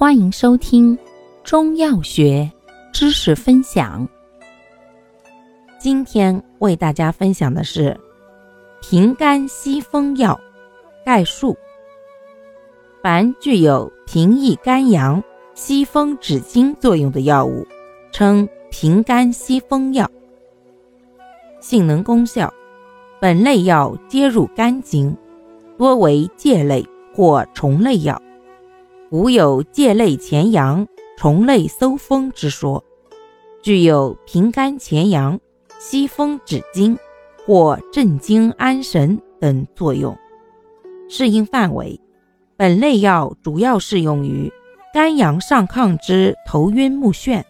欢迎收听中药学知识分享。今天为大家分享的是平肝息风药概述。凡具有平抑肝阳、息风止惊作用的药物，称平肝息风药。性能功效：本类药皆入肝经，多为介类或虫类药。古有介类潜阳、虫类搜风之说，具有平肝潜阳、息风止惊或镇惊安神等作用。适应范围。本类药主要适用于肝阳上亢之头晕目眩、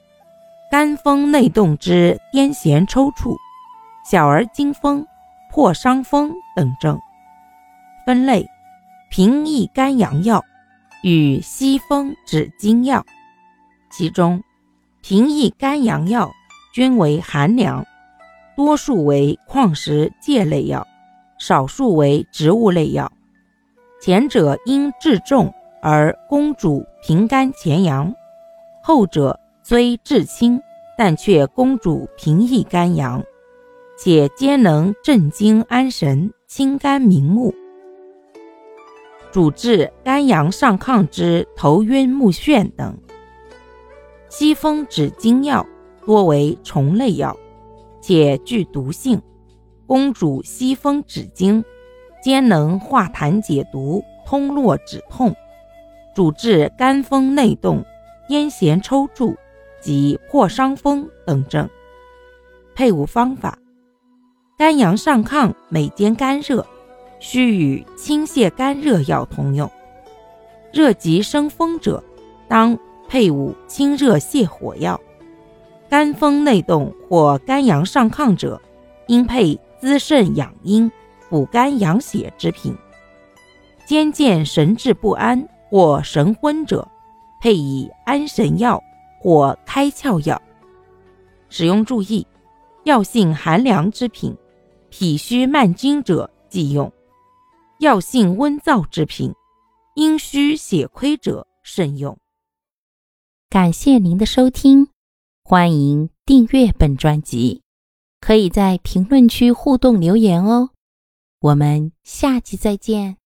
肝风内动之癫痫抽搐、小儿惊风、破伤风等症。分类：平抑肝阳药与西风止惊药。其中，平抑肝阳药均为寒凉，多数为矿石介类药，少数为植物类药。前者因质重而攻主平肝潜阳，后者虽质轻，但却攻主平抑肝阳，且皆能镇惊安神、清肝明目，主治肝阳上亢之头晕目眩等。息风止惊药多为虫类药，且具毒性，攻主息风止惊。兼能化痰解毒、通络止痛，主治肝风内动、咽涎抽搐及破伤风等症。配伍方法：肝阳上亢、每兼肝热，需与清泻肝热药同用；热极生风者，当配伍清热泻火药；肝风内动或肝阳上亢者，应配滋肾养阴。补肝养血之品，兼见神志不安或神昏者，配以安神药或开窍药。使用注意：药性寒凉之品，脾虚慢惊者忌用；药性温燥之品，阴虚血亏者慎用。感谢您的收听，欢迎订阅本专辑，可以在评论区互动留言哦。我们下期再见。